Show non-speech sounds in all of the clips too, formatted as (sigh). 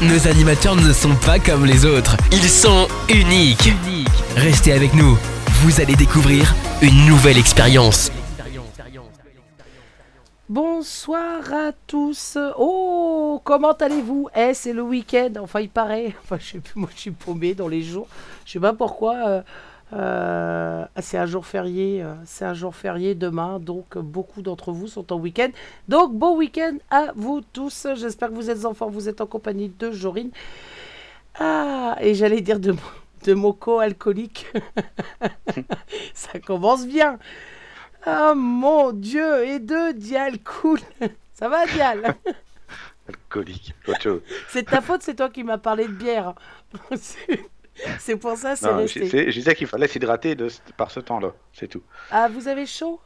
Nos animateurs ne sont pas comme les autres. Ils sont uniques. Restez avec nous. Vous allez découvrir une nouvelle expérience. Bonsoir à tous. Oh, comment allez-vous? Eh, c'est le week-end. Enfin, il paraît. Enfin, je sais plus. Moi, je suis paumé dans les jours. Je sais pas pourquoi. euh, euh, c'est un jour férié. euh, c'est un jour férié demain. Donc, beaucoup d'entre vous sont en week-end. Donc, bon week-end à vous tous. J'espère que vous êtes enfants. Vous êtes en compagnie de Jorine. Ah, et j'allais dire de, de moco alcoolique. (laughs) Ça commence bien. Ah mon Dieu, et deux, Dial, cool. Ça va, Dial? Alcoolique. C'est ta faute, c'est toi qui m'as parlé de bière. (laughs) (laughs) C'est- pour ça, c'est resté. je, disais qu'il fallait s'hydrater par ce temps-là, c'est tout. Ah, vous avez chaud?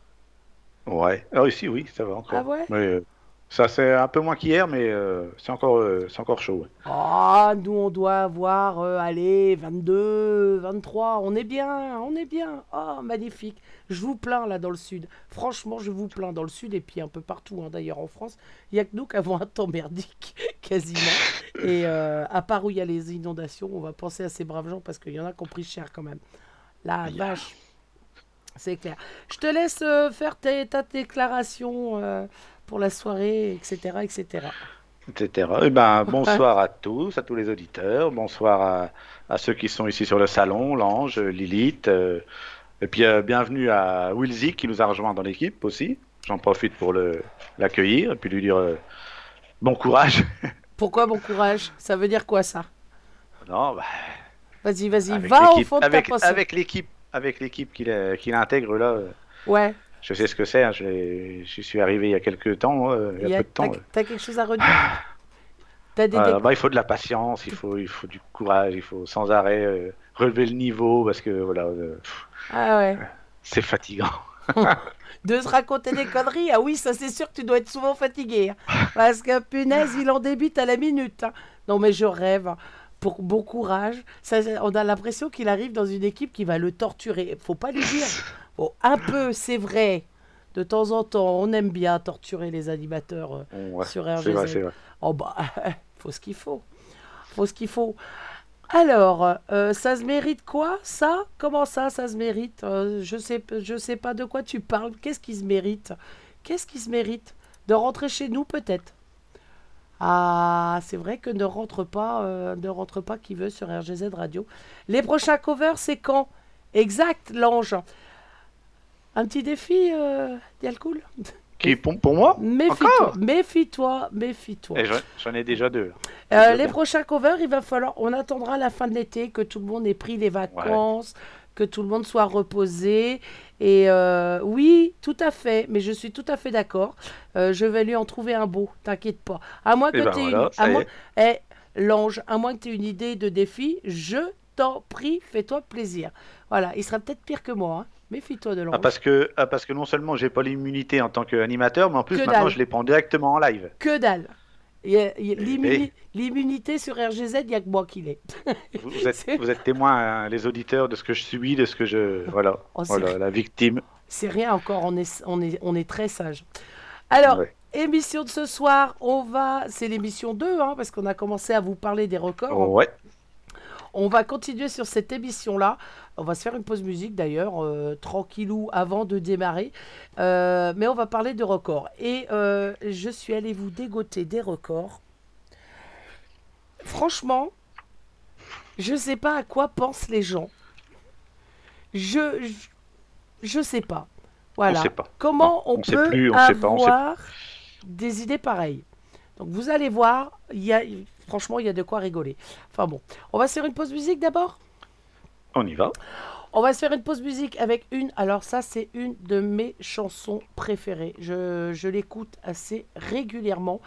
Ouais. Ah, ici, oui, ça va encore. Ah ouais? Mais, euh, ça, c'est un peu moins qu'hier, mais euh, c'est encore, euh, c'est encore chaud. ouais. Ah, nous, on doit avoir, euh, allez, 22, 23. On est bien, on est bien. Oh, magnifique. Je vous plains, là, dans le sud. Franchement, je vous plains dans le sud et puis un peu partout, hein, d'ailleurs, en France. Il n'y a que nous qui avons un temps merdique, (laughs) quasiment. Et euh, à part où il y a les inondations, on va penser à ces braves gens parce qu'il y en a qui ont pris cher quand même. La vache. C'est clair. Je te laisse euh, faire ta, ta déclaration euh, pour la soirée, etc., etc. etc. Eh ben, (laughs) bonsoir à tous, à tous les auditeurs. Bonsoir à, à ceux qui sont ici sur le salon, Lange, Lilith. euh, et puis, euh, bienvenue à Wilzy qui nous a rejoint dans l'équipe aussi. J'en profite pour l'accueillir et puis lui dire euh, bon courage. (laughs) Pourquoi bon courage? Ça veut dire quoi ça? Non, bah, Vas-y, vas-y, va au fond de ta avec, pensée. avec l'équipe, avec l'équipe qu'il intègre là. Ouais, Je sais ce que c'est, hein, je, suis arrivé il y a quelques temps, euh, il y a, peu de temps. t'as quelque chose à redire T'as des Euh, dé- bah, il faut de la patience, il faut, il faut du courage, il faut sans arrêt euh, relever le niveau parce que voilà, euh, pff, Ah ouais. c'est fatigant. (laughs) De se raconter des conneries, ah oui, ça c'est sûr que tu dois être souvent fatigué. hein. Parce que punaise, il en débite à la minute. hein. Non mais je rêve. Pour bon courage. Ça, on a l'impression qu'il arrive dans une équipe qui va le torturer. Faut pas lui dire. Bon, un peu, c'est vrai. De temps en temps, on aime bien torturer les animateurs. euh, ouais, Sur c'est vrai, RGZ. c'est vrai. Oh bah, (laughs) faut ce qu'il faut. Faut ce qu'il faut. Alors, euh, ça se mérite quoi, ça? Comment ça, ça se mérite? Euh, Je sais, je sais pas de quoi tu parles. Qu'est-ce qui se mérite? Qu'est-ce qui se mérite? De rentrer chez nous, peut-être Ah, c'est vrai que ne rentre pas, euh, ne rentre pas qui veut sur RGZ Radio. Les prochains covers, c'est quand? Exact, l'ange. Un petit défi, euh, Dialcool (laughs) Qui, pour, pour moi Méfie-toi, méfie-toi, méfie-toi. Eh, j'en- ai déjà deux. Euh, les prochains covers, il va falloir. On attendra la fin de l'été, que tout le monde ait pris les vacances, que tout le monde soit reposé. Et euh, oui, tout à fait, mais je suis tout à fait d'accord. Euh, je vais lui en trouver un beau, t'inquiète pas. À moins que Eh ben tu aies voilà, une... à moins... Eh, l'ange, à moins que tu aies une idée de défi, je t'en prie, fais-toi plaisir. Voilà, il sera peut-être pire que moi. hein. Méfie-toi de l'ange. Ah, parce que, ah, parce que non seulement j'ai pas l'immunité en tant qu'animateur, mais en plus Que maintenant dalle. je les prends directement en live. Que dalle. Eh, l'immuni- L'immunité sur RGZ, il n'y a que moi qui l'ai. Vous, vous êtes, (laughs) C'est- vous êtes témoins, hein, les auditeurs, de ce que je subis, de ce que je. Voilà, (laughs) Oh, voilà la victime. C'est rien encore, on est, on est, on est très sage. Alors, Ouais. émission de ce soir, on va. C'est l'émission 2, hein, parce qu'on a commencé à vous parler des records. Ouais. On va continuer sur cette émission-là. On va se faire une pause musique d'ailleurs, euh, tranquillou, avant de démarrer. Euh, mais on va parler de records. Et euh, je suis allé vous dégoter des records. Franchement, je sais pas à quoi pensent les gens. Je, je, je sais pas. Voilà. On sait pas. Comment Non, on, on sait peut plus, on sait pas, on sait avoir des idées pareilles Donc vous allez voir, il y a, franchement, il y a de quoi rigoler. Enfin bon, on va se faire une pause musique d'abord? On y va. on va se faire une pause musique avec une. Alors, ça, c'est une de mes chansons préférées. Je, je l'écoute assez régulièrement.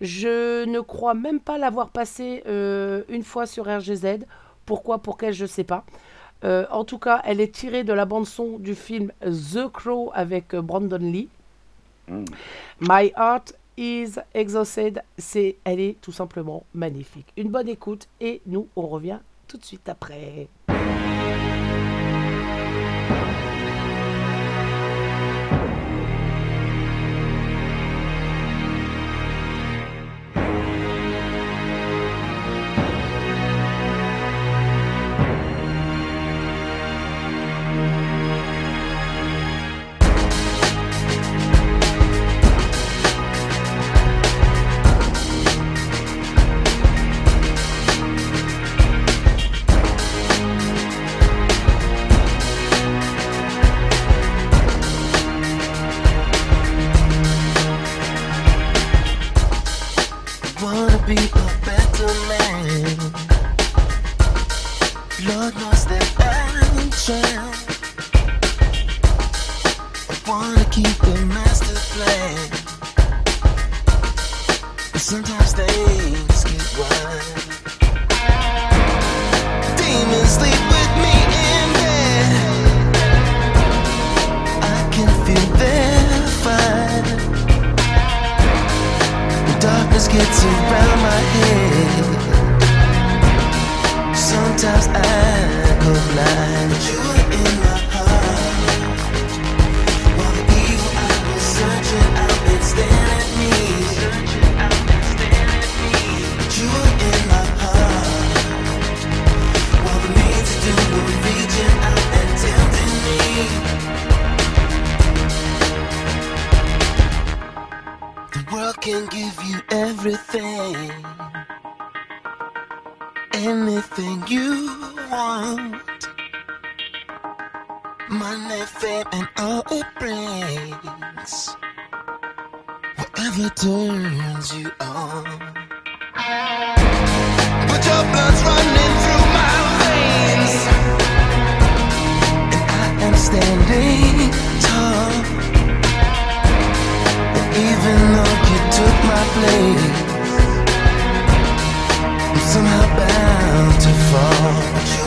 Je ne crois même pas l'avoir passée euh, une fois sur RGZ. Pourquoi, pour quelle, je sais pas. Euh, en tout cas, elle est tirée de la bande-son du film The Crow avec euh, Brandon Lee. Mm. My Heart is Exhausted. C'est, elle est tout simplement magnifique. Une bonne écoute et nous, on revient tout de suite après. Sometimes things get wild. Demons sleep with me in bed. I can feel their fire. When darkness gets around can give you everything anything you want. Money, fame, and all it brings. Whatever turns you on. But your blood's running through my veins. And I am standing took my place. I'm somehow bound to fall.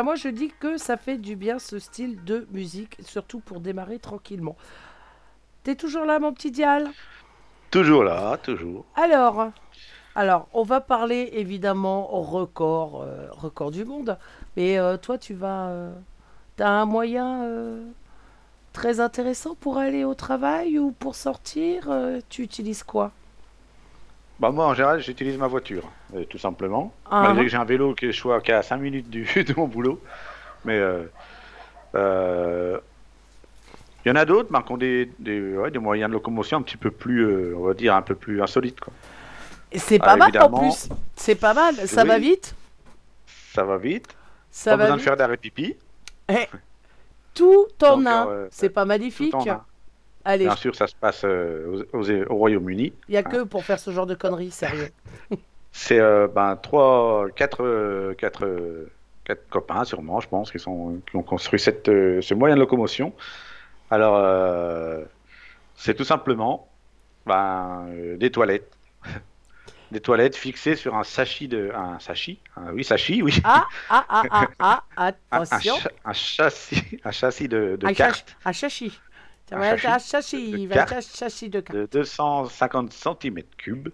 Ben moi je dis que ça fait du bien ce style de musique, surtout pour démarrer tranquillement. T'es toujours là mon petit dial? Toujours là, toujours. Alors, alors, on va parler évidemment record, euh, record du monde. Mais euh, toi, tu vas, euh, t'as un moyen Très intéressant pour aller au travail ou pour sortir Tu utilises quoi? Bah, moi, en général, j'utilise ma voiture, euh, tout simplement. Ah, Malgré que j'ai un vélo qui est choix qui est à 5 minutes du, (laughs) de mon boulot. Mais euh, euh, il y en a d'autres bah, qui ont des, des, ouais, des moyens de locomotion un petit peu plus, euh, on va dire, un peu plus insolites. Quoi. C'est Ah, pas mal en plus. C'est pas mal. Ça va vite? Ça va vite, Ça pas va besoin de faire d'arrêt pipi. Tout en Donc, un. C'est pas tout magnifique en un. Allez, Bien sûr, ça se passe euh, aux- aux- au Royaume-Uni. il y a que pour faire ce genre de conneries, sérieux. (laughs) C'est euh, ben, trois, quatre, euh, quatre, quatre copains, sûrement, je pense, qui, sont, qui ont construit cette, euh, ce moyen de locomotion. Alors, euh, c'est tout simplement ben, des toilettes. (laughs) Des toilettes fixées sur un sachet de. Un sachet un- Oui, sachet, oui. Ah, ah, (laughs) ah, ah, ah, Un, un attention. cha- un châssis, un châssis de, de Un cartes. Un châssis. Un châssis de un châssis de de 250 cm3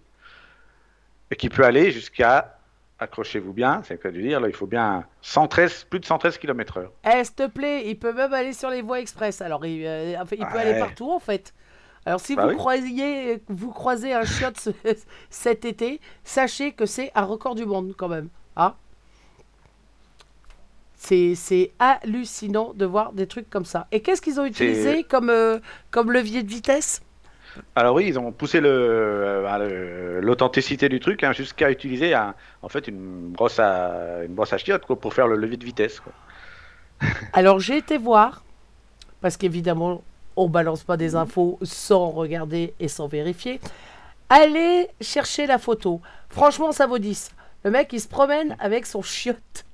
et qui peut aller jusqu'à, accrochez-vous bien, c'est quoi de dire, là, il faut bien 113, plus de 113 km/h. Eh, s'il te plaît, il peut même aller sur les voies express. Alors, il, euh, il peut Ouais. aller partout, en fait. Alors, si Bah vous, oui. croisiez, vous croisez un ce- (laughs) cet été, sachez que c'est un record du monde, quand même. Hein c'est, hallucinant de voir des trucs comme ça. Et qu'est-ce qu'ils ont utilisé comme, euh, comme levier de vitesse? Alors oui, ils ont poussé le, euh, bah, le- l'authenticité du truc hein, jusqu'à utiliser un- en fait une brosse à une brosse à chiottes quoi, pour faire le levier de vitesse. quoi. (laughs) Alors j'ai été voir, parce qu'évidemment, on balance pas des infos sans regarder et sans vérifier. Allez chercher la photo. Franchement, ça vaut 10. Le mec, il se promène avec son chiotte.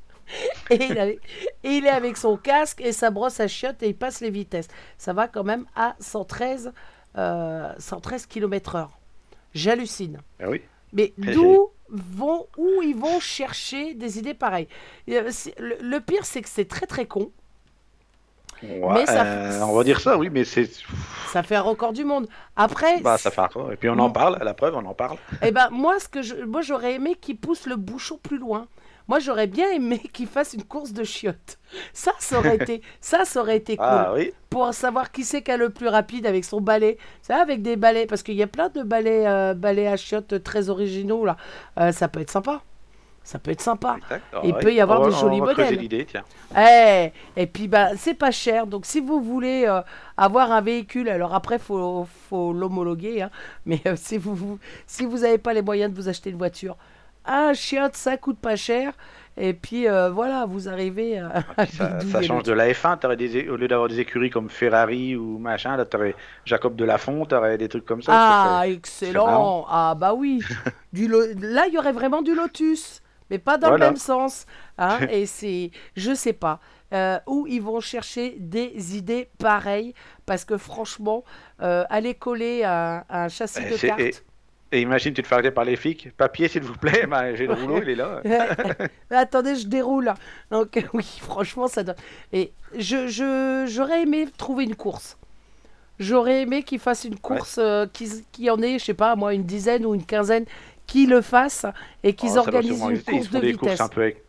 Et il, avait- et il est avec son casque et sa brosse à chiottes et il passe les vitesses. Ça va quand même à 113, euh, 113 km/h. J'hallucine. Ah oui. Mais d'où vont, où ils vont chercher des idées pareilles? Euh, le, le pire, c'est que c'est très très con. Ouais, Mais ça- euh, on va dire ça, oui, mais c'est Ça fait un record du monde. Après, bah ça fait encore. Et puis on en parle, à la preuve, on en parle. eh ben, moi, ce que je, moi, j'aurais aimé qu'ils poussent le bouchon plus loin. Moi, j'aurais bien aimé (laughs) qu'ils fassent une course de chiottes. Ça, ça aurait été, (laughs) ça, ça aurait été cool. Ah oui. Pour savoir qui c'est qui a le plus rapide avec son balai. Ça, avec des balais, parce qu'il y a plein de balais, euh, balais à chiottes très originaux là. Euh, ça peut être sympa. Ça peut être sympa. Il Ah peut y avoir On des va- jolis on va modèles. l'idée, tiens. Eh, et puis bah c'est pas cher, donc si vous voulez euh, avoir un véhicule, alors après faut faut l'homologuer, hein, mais euh, si vous, vous si vous avez pas les moyens de vous acheter une voiture, un chiotte ça coûte pas cher, et puis euh, voilà vous arrivez à, à Ça, change de la F1, t'aurais des, é- au lieu d'avoir des écuries comme Ferrari ou machin, là t'aurais Jacob Delafont, t'aurais des trucs comme ça. Ah excellent, ah bah oui, (laughs) du lo- là il y aurait vraiment du Lotus, mais pas dans Voilà. le même sens, hein, (laughs) et c'est je sais pas. euh, où ils vont chercher des idées pareilles parce que franchement euh, aller coller un, un châssis Eh, de cartes et- imagine, tu te fais arrêter par les flics. Papier, s'il vous plaît. Bah, J'ai le rouleau, il est là. (laughs) Mais attendez, je déroule. Donc (laughs) oui, franchement, ça donne. Et je, je, j'aurais aimé trouver une course. J'aurais aimé qu'ils fassent une course, euh, qu'ils qui en ait, je sais pas, moi, une dizaine ou une quinzaine qui le fassent et qu'ils Oh, doit organisent une exister. Ils course font de des vitesse. courses un peu avec...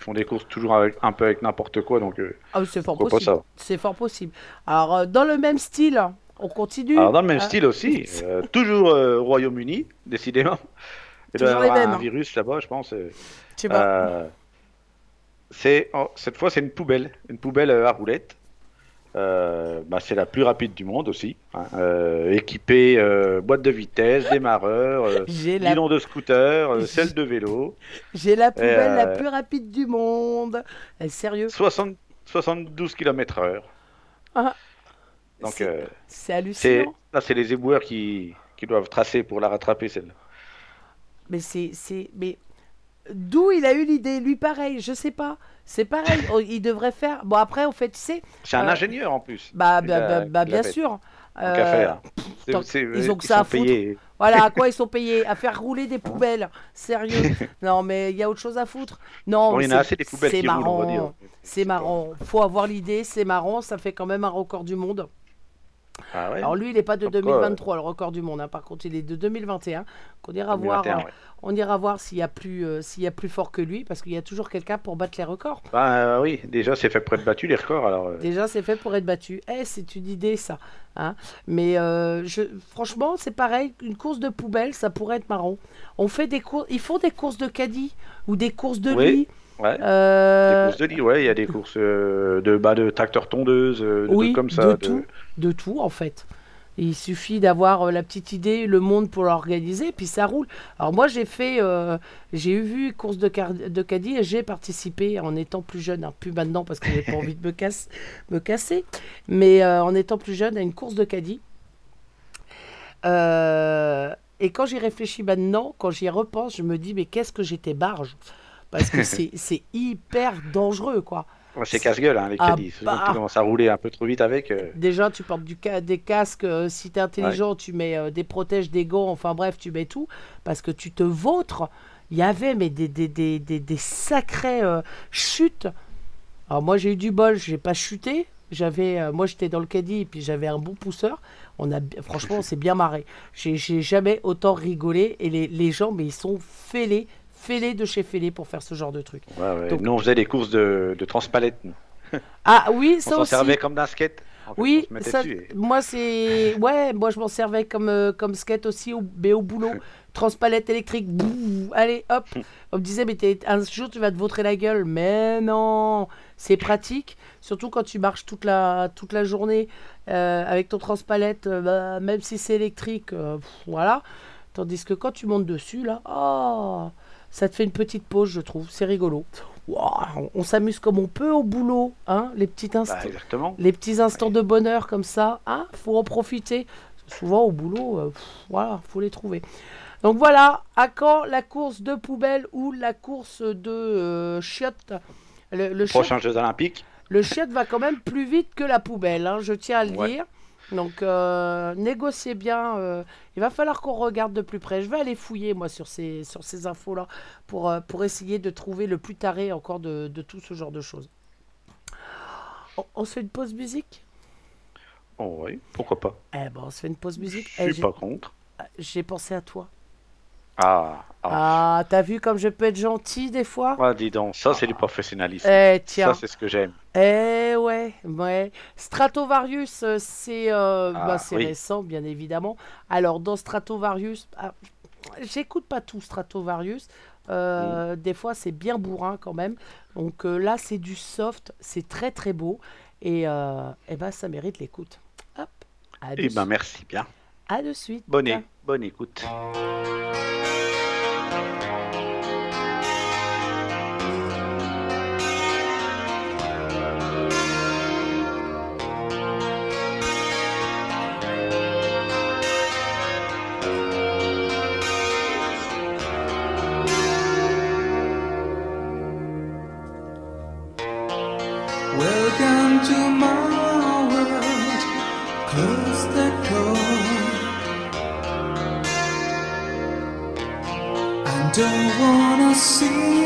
Ils font des courses toujours avec, un peu avec n'importe quoi, donc... euh, Ah, c'est fort possible. C'est fort possible. Alors, euh, dans le même style, on continue. Alors dans le même Ah, style aussi, (laughs) euh, toujours euh, au Royaume-Uni, décidément. Il doit y avoir un hein. virus là-bas, je pense. euh, euh, c'est oh, cette fois c'est une poubelle, une poubelle euh, à roulettes. Euh, bah, c'est la plus rapide du monde aussi, hein, euh, équipée euh, boîte de vitesse, (gasps) démarreur, euh, J'ai la, guidon de scooter, euh, (laughs) selle de vélo, j'ai la poubelle la euh, plus rapide du monde. Sérieux? 60 72 km/h. Ah, Donc c'est- euh, C'est hallucinant. là c'est les éboueurs qui, qui doivent tracer pour la rattraper celle-là. Mais c'est, c'est, mais d'où il a eu l'idée? Lui, pareil, je sais pas. C'est pareil. (laughs) Oh, il devrait faire. Bon, après, en fait, tu sais, C'est un Euh, ingénieur en plus. bah, bah, bah, bah, a bien fait. sûr. Euh, faire. C'est- tant- c'est- ils ont que ils ça à foutre. payés. Voilà, à quoi (laughs) ils sont payés? À faire rouler des poubelles. Sérieux (laughs) Non, mais il y a autre chose à foutre. Non, Bon, il y en a assez des poubelles c'est qui roulent, on va marrant. dire. C'est marrant. Faut avoir l'idée, c'est marrant. Ça fait quand même un record du monde. Ah ouais Alors lui, il n'est pas de Comme quoi, 2023, le record du monde. hein. Par contre, il est de 2021. qu'on ira voir. 2021, euh, ouais. On ira voir s'il y a plus, euh, s'il y a plus fort que lui, parce qu'il y a toujours quelqu'un pour battre les records. Bah euh, oui, déjà c'est fait pour être battu les records alors. euh, Déjà, c'est fait pour être battu. Eh, c'est une idée, ça. Hein Mais euh, je, franchement, c'est pareil. Une course de poubelle, ça pourrait être marrant. On fait des courses. Ils font des courses de caddie ou des courses de Oui. lit. Ouais. Euh, Des courses de lit, ouais, il y a des courses euh, de bas de tracteurs tondeuses, euh, de oui, trucs comme ça. de de- tout, de tout en fait. Il suffit d'avoir la petite idée, le monde pour l'organiser, puis ça roule. Alors moi j'ai fait, euh, j'ai eu vu course de, car- de caddie et j'ai participé en étant plus jeune, hein, plus maintenant parce que j'ai pas envie de me, casse, me casser, mais euh, en étant plus jeune à une course de caddie. Euh, et quand j'y réfléchis maintenant, quand j'y repense, je me dis mais qu'est-ce que j'étais barge? Parce que (laughs) c'est hyper dangereux quoi. C'est casse-gueule, hein, les Ah bah. tu commences à rouler un peu trop vite avec. euh, Déjà, tu portes du ca- des casques. euh, si tu es intelligent, tu mets euh, des protèges, des gants. Enfin bref, tu mets tout. Parce que tu te vautres. Il y avait mais des, des, des, des, des sacrées chutes. Alors moi, j'ai eu du bol. J'ai pas chuté. J'avais, moi, j'étais dans le caddie et puis j'avais un bon pousseur. On a, franchement, on s'est bien marré. J'ai j'ai jamais autant rigolé. Et les, les gens, mais ils sont fêlés, fêlés de chez fêlés pour faire ce genre de truc. ouais, ouais. Donc- Nous, on faisait des courses de, de transpalette. nous. (laughs) Ah oui, On ça s'en aussi. servait comme d'un skate. En fait, Oui, on ça, et- moi c'est (laughs) ouais, moi je m'en servais comme euh, comme skate aussi au, mais au boulot, (laughs) transpalette électrique, allez hop. On me disait mais un jour tu vas te vautrer la gueule, mais non, c'est pratique, surtout quand tu marches toute la toute la journée euh, avec ton transpalette, euh, bah, même si c'est électrique, pff, voilà. Tandis que quand tu montes dessus là, oh, ça te fait une petite pause, je trouve, c'est rigolo. On, s'amuse comme on peut au boulot, hein, les petits instants Bah, exactement. les petits instants de bonheur comme ça, hein, faut en profiter. Souvent au boulot, euh, pff, voilà, faut les trouver. Donc voilà, à quand la course de poubelle ou la course de euh, chiottes? Le, le, chiotte, Prochains Jeux Olympiques. le chiotte va quand même plus vite que la poubelle, hein, je tiens à le Ouais. dire. Donc euh, négociez bien. euh, il va falloir qu'on regarde de plus près. Je vais aller fouiller moi sur ces, sur ces infos-là pour, euh, pour essayer de trouver le plus taré encore de, de tout ce genre de choses. On, on se fait une pause musique? Oh, oui, pourquoi pas. Eh ben, on se fait une pause musique. Je Eh, suis j'ai- pas contre. J'ai pensé à toi. Ah, ah. Ah, t'as vu comme je peux être gentil des fois? Ah, dis donc, ça c'est du professionnalisme. Eh, tiens. Ça c'est ce que j'aime. Eh ouais, ouais. Stratovarius, euh, c'est euh, Ah, bah, oui. récent, bien évidemment. Alors, dans Stratovarius, ah, j'écoute pas tout Stratovarius. Euh, Des fois, c'est bien bourrin quand même. Donc euh, là, c'est du soft, c'est très très beau. Et eh ben, ça mérite l'écoute. Hop, à Eh ben merci bien. à de suite. Bonne, bonne écoute. See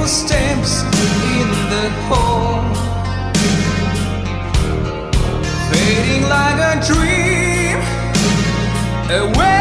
footsteps in the hall, fading like a dream away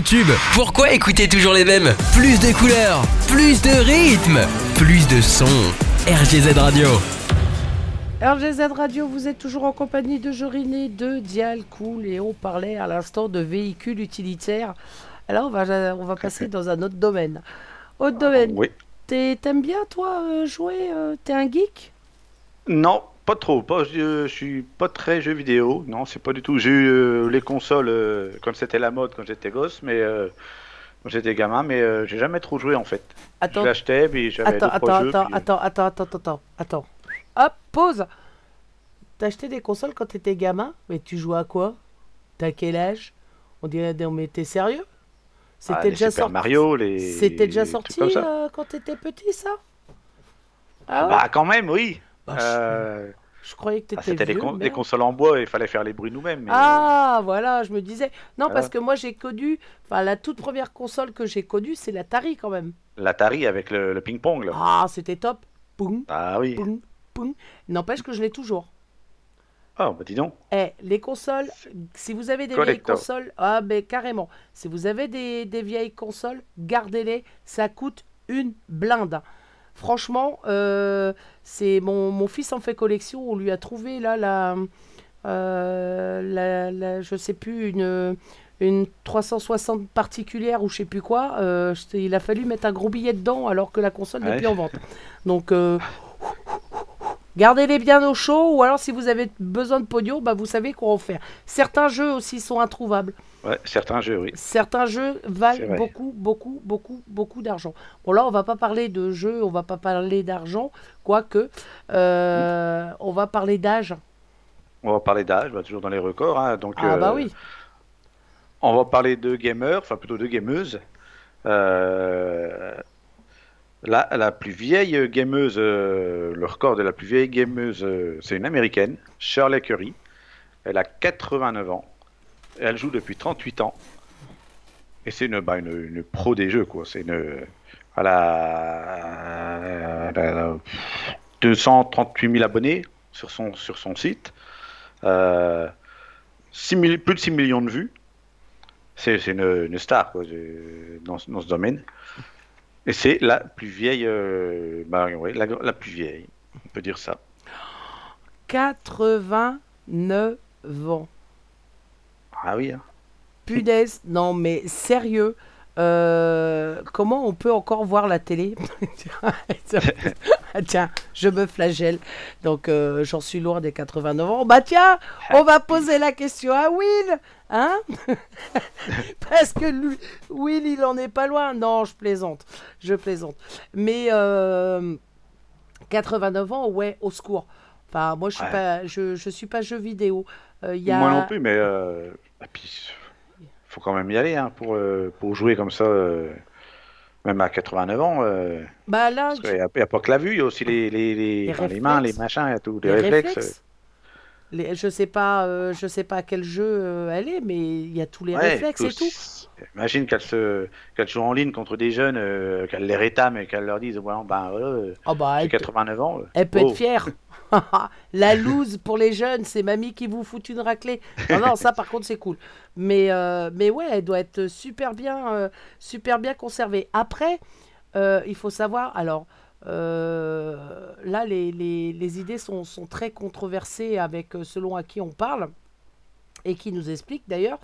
de tubes. Pourquoi écouter toujours les mêmes? Plus de couleurs, plus de rythme, plus de sons. RGZ Radio. RGZ Radio, vous êtes toujours en compagnie de Joriné, de Dial Cool et on parlait à l'instant de véhicules utilitaires. Alors on va, on va passer dans un autre domaine. Autre domaine. Oui. T'aimes bien toi euh, jouer euh, T'es un geek? Non, pas trop. Pas, je, je suis pas très jeu vidéo. Non, c'est pas du tout. J'ai eu euh, les consoles euh, quand c'était la mode quand j'étais gosse, mais euh, quand j'étais gamin, mais euh, j'ai jamais trop joué en fait. Attends, Je l'achetais, puis j'avais attends, deux, attends, trois jeux. attends, puis, euh, attends, attends, attends, attends, attends, attends. Hop, pause. T'as acheté des consoles quand t'étais gamin Mais tu jouais à quoi? T'as quel âge? On dirait, non, mais t'es sérieux ah, C'était les déjà Super sorti. Mario, les. C'était déjà sorti comme euh, quand t'étais petit, ça? Ah ouais? Bah quand même, oui. Bah, je- Euh, Je croyais que ah, t'étais c'était des, vieux, con- des merde. consoles en bois, il fallait faire les bruits nous-mêmes. mais, euh, Ah, voilà, je me disais. Non, Voilà. parce que moi, j'ai connu. Enfin, la toute première console que j'ai connue, c'est l'Atari quand même. L'Atari avec le, le ping-pong là. Ah, c'était top. Poum, Ah oui. poum, poum. N'empêche que je l'ai toujours. Ah bah dis donc. Eh, les consoles, si vous avez des Collector. vieilles consoles, ah, ben carrément. Si vous avez des, des vieilles consoles, gardez-les. Ça coûte une blinde. Franchement, euh, c'est mon, mon fils en fait collection. On lui a trouvé là la, euh, la, la- je sais plus une une 360 particulière ou je sais plus quoi. euh, il a fallu mettre un gros billet dedans alors que la console n'est Ouais. plus en vente. Donc euh, Gardez-les bien au chaud ou alors si vous avez besoin de pognon, bah, vous savez quoi en faire. Certains jeux aussi sont introuvables. Ouais, certains jeux, oui. Certains jeux C'est valent beaucoup, beaucoup, beaucoup, beaucoup d'argent. Bon là, on va pas parler de jeux, on va pas parler d'argent, quoique euh, on va parler d'âge. On va parler d'âge, bah, toujours dans les records. hein, donc, Ah bah euh, oui. On va parler de gamers, enfin plutôt de gameuses. Euh, la, la plus vieille gameuse, le record de la plus vieille gameuse, c'est une américaine, Shirley Curry. Elle a 89 ans. Elle joue depuis 38 ans. Et c'est une, bah, une, une pro des jeux, quoi. C'est une. Elle a, elle a 238 000 abonnés sur son, sur son site. Euh, 6 000 plus de 6 millions de vues. C'est une, star quoi, de- dans, ce- domaine. Et c'est la plus vieille, euh, bah, la, la plus vieille, on peut dire ça. 89 ans. Ah oui, hein. Punaise, (laughs) non mais sérieux, euh, comment on peut encore voir la télé (laughs) Tiens, je me flagelle, donc euh, j'en suis loin des 89 ans. Bah tiens, on va poser la question à Will, hein (laughs) Parce que lui, Will, il en est pas loin. Non, je plaisante, je plaisante. Mais euh, 89 ans, ouais, au secours. Enfin, moi, je suis Ouais. pas, je, je suis pas jeu vidéo. Euh, y a... Moi non plus, mais euh, et puis, faut quand même y aller hein, pour, euh, pour jouer comme ça, euh, même à 89 ans. euh, Bah là, qu'il n'y a, il pas que la vue, il y a aussi les, les, les, Les enfin, les mains, les machins, il y a tout, les, réflexes. réflexes. Les- je sais pas, euh, je sais pas à quel jeu euh, elle est, mais il y a tous les Ouais, réflexes et tout. Imagine qu'elle se qu'elle joue en ligne contre des jeunes, euh, qu'elle les rétame et qu'elle leur dise voilà, ben voilà, euh, Oh bah, j'ai elle, peut- 89 ans. elle peut oh. être fière. (laughs) (laughs) La loose pour les jeunes, c'est mamie qui vous fout une raclée. Non, non, ça par contre c'est cool. Mais, euh, mais ouais, elle doit être super bien, euh, super bien conservée. Après, euh, il faut savoir, alors là, les, idées sont, sont très controversées avec selon à qui on parle et qui nous explique d'ailleurs,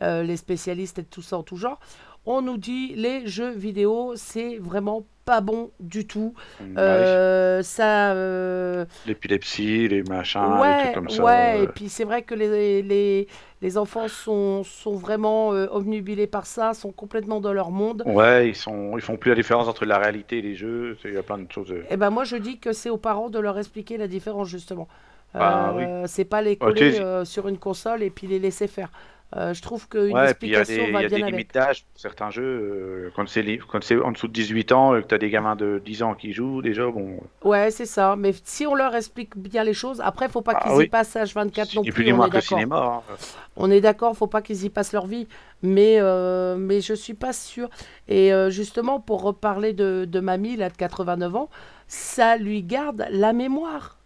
les spécialistes et tout ça en tout genre. On nous dit les jeux vidéo, c'est vraiment pas bon du tout. Ouais, Euh, ça. euh, L'épilepsie, les machins, les ouais, trucs comme ça. ouais. euh, Et puis c'est vrai que les, les, les enfants sont, sont vraiment euh, obnubilés par ça, sont complètement dans leur monde. Ouais, ils sont, ils font plus la différence entre la réalité et les jeux. Il y a plein de choses. euh. Et ben moi je dis que c'est aux parents de leur expliquer la différence justement. Ah, Euh, C'est pas les Ok, coller euh, sur une console et puis les laisser faire. Euh, je trouve qu'une Ouais, et puis il y a explication des, il va y a bien des avec. limites d'âge pour certains jeux. euh, quand c'est en dessous de 18 ans, euh, que tu as des gamins de 10 ans qui jouent, déjà, bon. Ouais, c'est ça. Mais si on leur explique bien les choses, après, faut pas Ah qu'ils y passent H24 non plus plus. ni on moins est que le d'accord. cinéma. hein. On est d'accord, faut pas qu'ils y passent leur vie, mais euh, mais je suis pas sûre. Et justement, pour reparler de, de mamie là de 89 ans, ça lui garde la mémoire.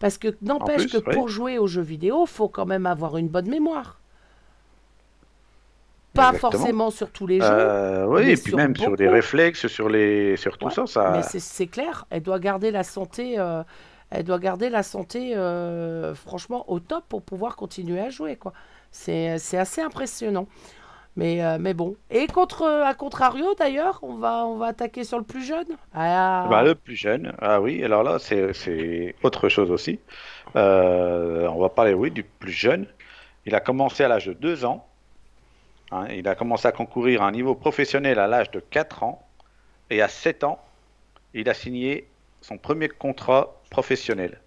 Parce que n'empêche que oui. pour jouer aux jeux vidéo, faut quand même avoir une bonne mémoire. Pas Exactement. forcément sur tous les jeux. Euh, oui, mais et puis même sur beaucoup. réflexes, sur les, sur tout Ouais, ça, ça. Mais c'est- clair, elle doit garder la santé, euh, elle doit garder la santé euh, franchement au top pour pouvoir continuer à jouer quoi. C'est assez impressionnant. Mais, mais bon. Et contre, à contrario d'ailleurs, on va, on va attaquer sur le plus jeune. Ah, Bah, le plus jeune, ah oui, alors là, c'est c'est autre chose aussi. On va parler, oui, du plus jeune. Il a commencé à l'âge de 2 ans. Hein, il a commencé à concourir à un niveau professionnel à l'âge de 4 ans. Et à 7 ans, il a signé son premier contrat professionnel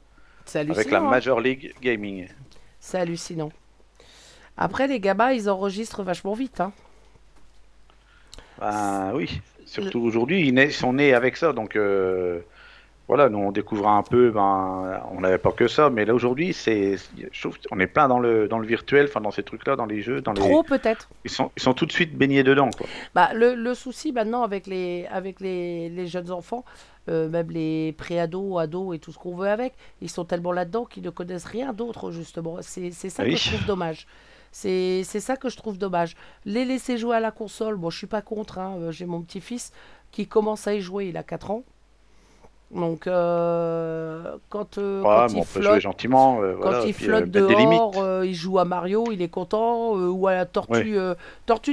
avec la hein. Major League Gaming. C'est hallucinant. Après, les gamins, ils enregistrent vachement vite. Hein. Ben oui, surtout aujourd'hui, ils sont nés avec ça, donc euh, voilà, nous on découvre un peu, ben on n'avait pas que ça, mais là aujourd'hui, c'est, je trouve, on est plein dans le dans le virtuel, enfin dans ces trucs-là, dans les jeux, dans les, Trop peut-être. ils sont ils sont tout de suite baignés dedans, quoi. Bah, le, le souci maintenant avec les, avec les, les jeunes enfants, euh, même les pré-ados, ados et tout ce qu'on veut avec, ils sont tellement là-dedans qu'ils ne connaissent rien d'autre, justement. C'est c'est ça Oui. que je trouve dommage. C'est c'est ça que je trouve dommage. Les laisser jouer à la console, bon, je suis pas contre. hein, euh, J'ai mon petit-fils qui commence à y jouer, il a 4 ans. Donc, euh, quand, euh, Ouais, quand mais il flotte, jouer gentiment, euh, quand voilà, il puis, flotte dehors, joue à Mario, il est content, ou à la Tortue,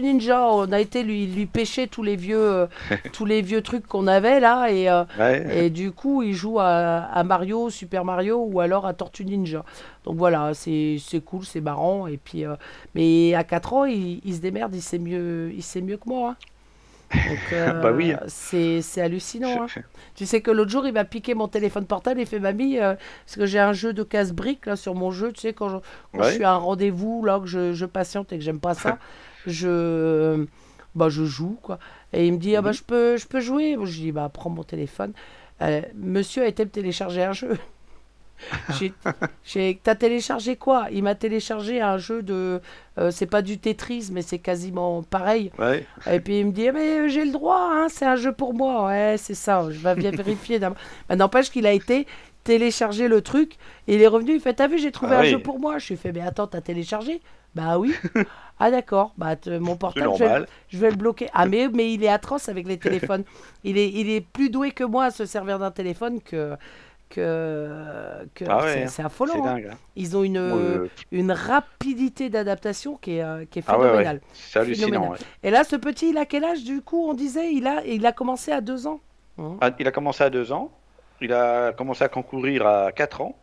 Ninja, on a été lui, lui pêcher tous les vieux, (laughs) tous les vieux trucs qu'on avait là, et, Ouais. et du coup il joue à, à Mario, Super Mario, ou alors à Tortue Ninja. Donc voilà, c'est c'est cool, c'est marrant, et puis, mais à 4 ans, il, il se démerde, il sait mieux, il sait mieux que moi. hein. Donc, euh, (laughs) Bah oui. c'est c'est hallucinant. hein. Tu sais que l'autre jour, il m'a piqué mon téléphone portable et fait Mamie, euh, parce que j'ai un jeu de casse-briques là sur mon jeu. Tu sais, quand je, quand je Ouais. suis à un rendez-vous, là, que je, je patiente et que j'aime pas ça, (laughs) je, bah, je joue quoi. Et il me dit, ah bah, Mhm. je peux, je peux jouer. Je dis, bah, prends mon téléphone. Euh, monsieur a été me télécharger un jeu. (laughs) J'ai- T'as téléchargé quoi? Il m'a téléchargé un jeu de. euh, c'est pas du Tetris, mais c'est quasiment pareil. Ouais. Et puis il me dit, mais j'ai le droit, hein, c'est un jeu pour moi. Ouais, c'est ça, je vais bien (laughs) vérifier. Mais n'empêche qu'il a été télécharger le truc. Et il est revenu, il fait, t'as vu, j'ai trouvé Ah un oui. jeu pour moi. Je lui ai fait, mais attends, t'as téléchargé? Bah oui. (laughs) ah d'accord, bah mon portable, je vais, normal. je vais le bloquer. Ah mais, mais il est atroce avec les téléphones. il, est, il est plus doué que moi à se servir d'un téléphone que... que, que Ah ouais, c'est- hein. affolant. Hein. hein. Ils ont une, Euh, une rapidité d'adaptation qui est, euh, qui est ah ouais, phénoménale. ouais. C'est hallucinant. Et là, ce petit, il a quel âge du coup? On disait, il a, il a commencé à deux ans. Ah, Il a commencé à 2 ans, il a commencé à concourir à 4 ans,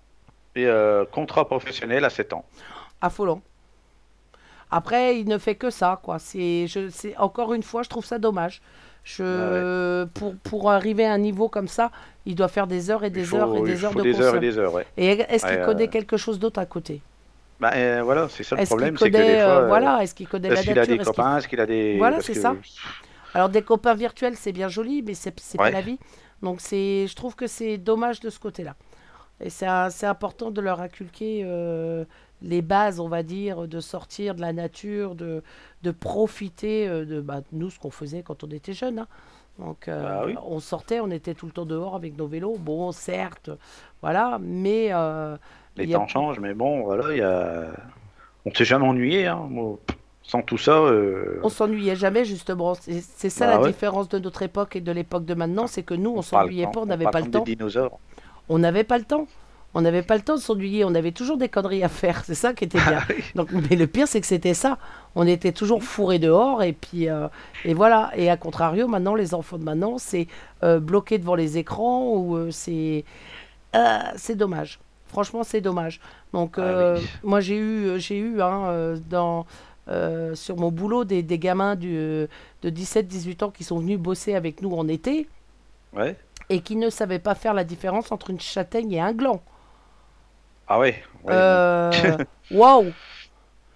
et euh, contrat professionnel à 7 ans. Affolant. Après, il ne fait que ça, quoi. C'est, je, c'est encore une fois, je trouve ça dommage. Je, pour, pour arriver à un niveau comme ça, il doit faire des heures et des faut- heures et des heures de des heures et des heures, ouais. Et est-ce qu'il Ouais, connaît euh, quelque chose d'autre à côté? Bah, euh, voilà, c'est ça le Est-ce qu'il problème, c'est que connaît, des fois, euh, euh, voilà, est-ce qu'il connaît la est-ce qu'il a nature des copains, est-ce qu'il a des... Voilà, c'est que- ça. Alors des copains virtuels, c'est bien joli, mais c'est c'est pas Ouais. la vie. Donc c'est, je trouve que c'est dommage de ce côté-là. Et c'est un- c'est important de leur inculquer euh, les bases, on va dire, de sortir de la nature, de, de profiter euh, de bah, nous, ce qu'on faisait quand on était jeune. hein. Donc euh, Ah oui. on sortait, on était tout le temps dehors avec nos vélos. Bon, certes, voilà, mais euh, Les a- temps changent, mais bon, voilà, il y a... On s'est jamais ennuyé, hein. Sans tout ça, euh, on s'ennuyait jamais justement. C'est ça Bah la ouais. différence de notre époque et de l'époque de maintenant, c'est que nous, on parle s'ennuyait pas, on on n'avait parle pas le temps. des dinosaures. on n'avait pas le temps. On n'avait pas le temps de s'ennuyer, on avait toujours des conneries à faire, c'est ça qui était bien. Donc, mais le pire, c'est que c'était ça. On était toujours fourrés dehors, et puis, euh, et voilà. Et à contrario, maintenant, les enfants de maintenant, c'est euh, bloqué devant les écrans, ou euh, c'est. c'est dommage. Franchement, c'est dommage. Donc, Ah oui. moi, j'ai eu, j'ai eu hein, dans, sur mon boulot des, des gamins du, de 17-18 ans qui sont venus bosser avec nous en été Ouais. et qui ne savaient pas faire la différence entre une châtaigne et un gland. Ah ouais. ouais, Euh, (laughs) Waouh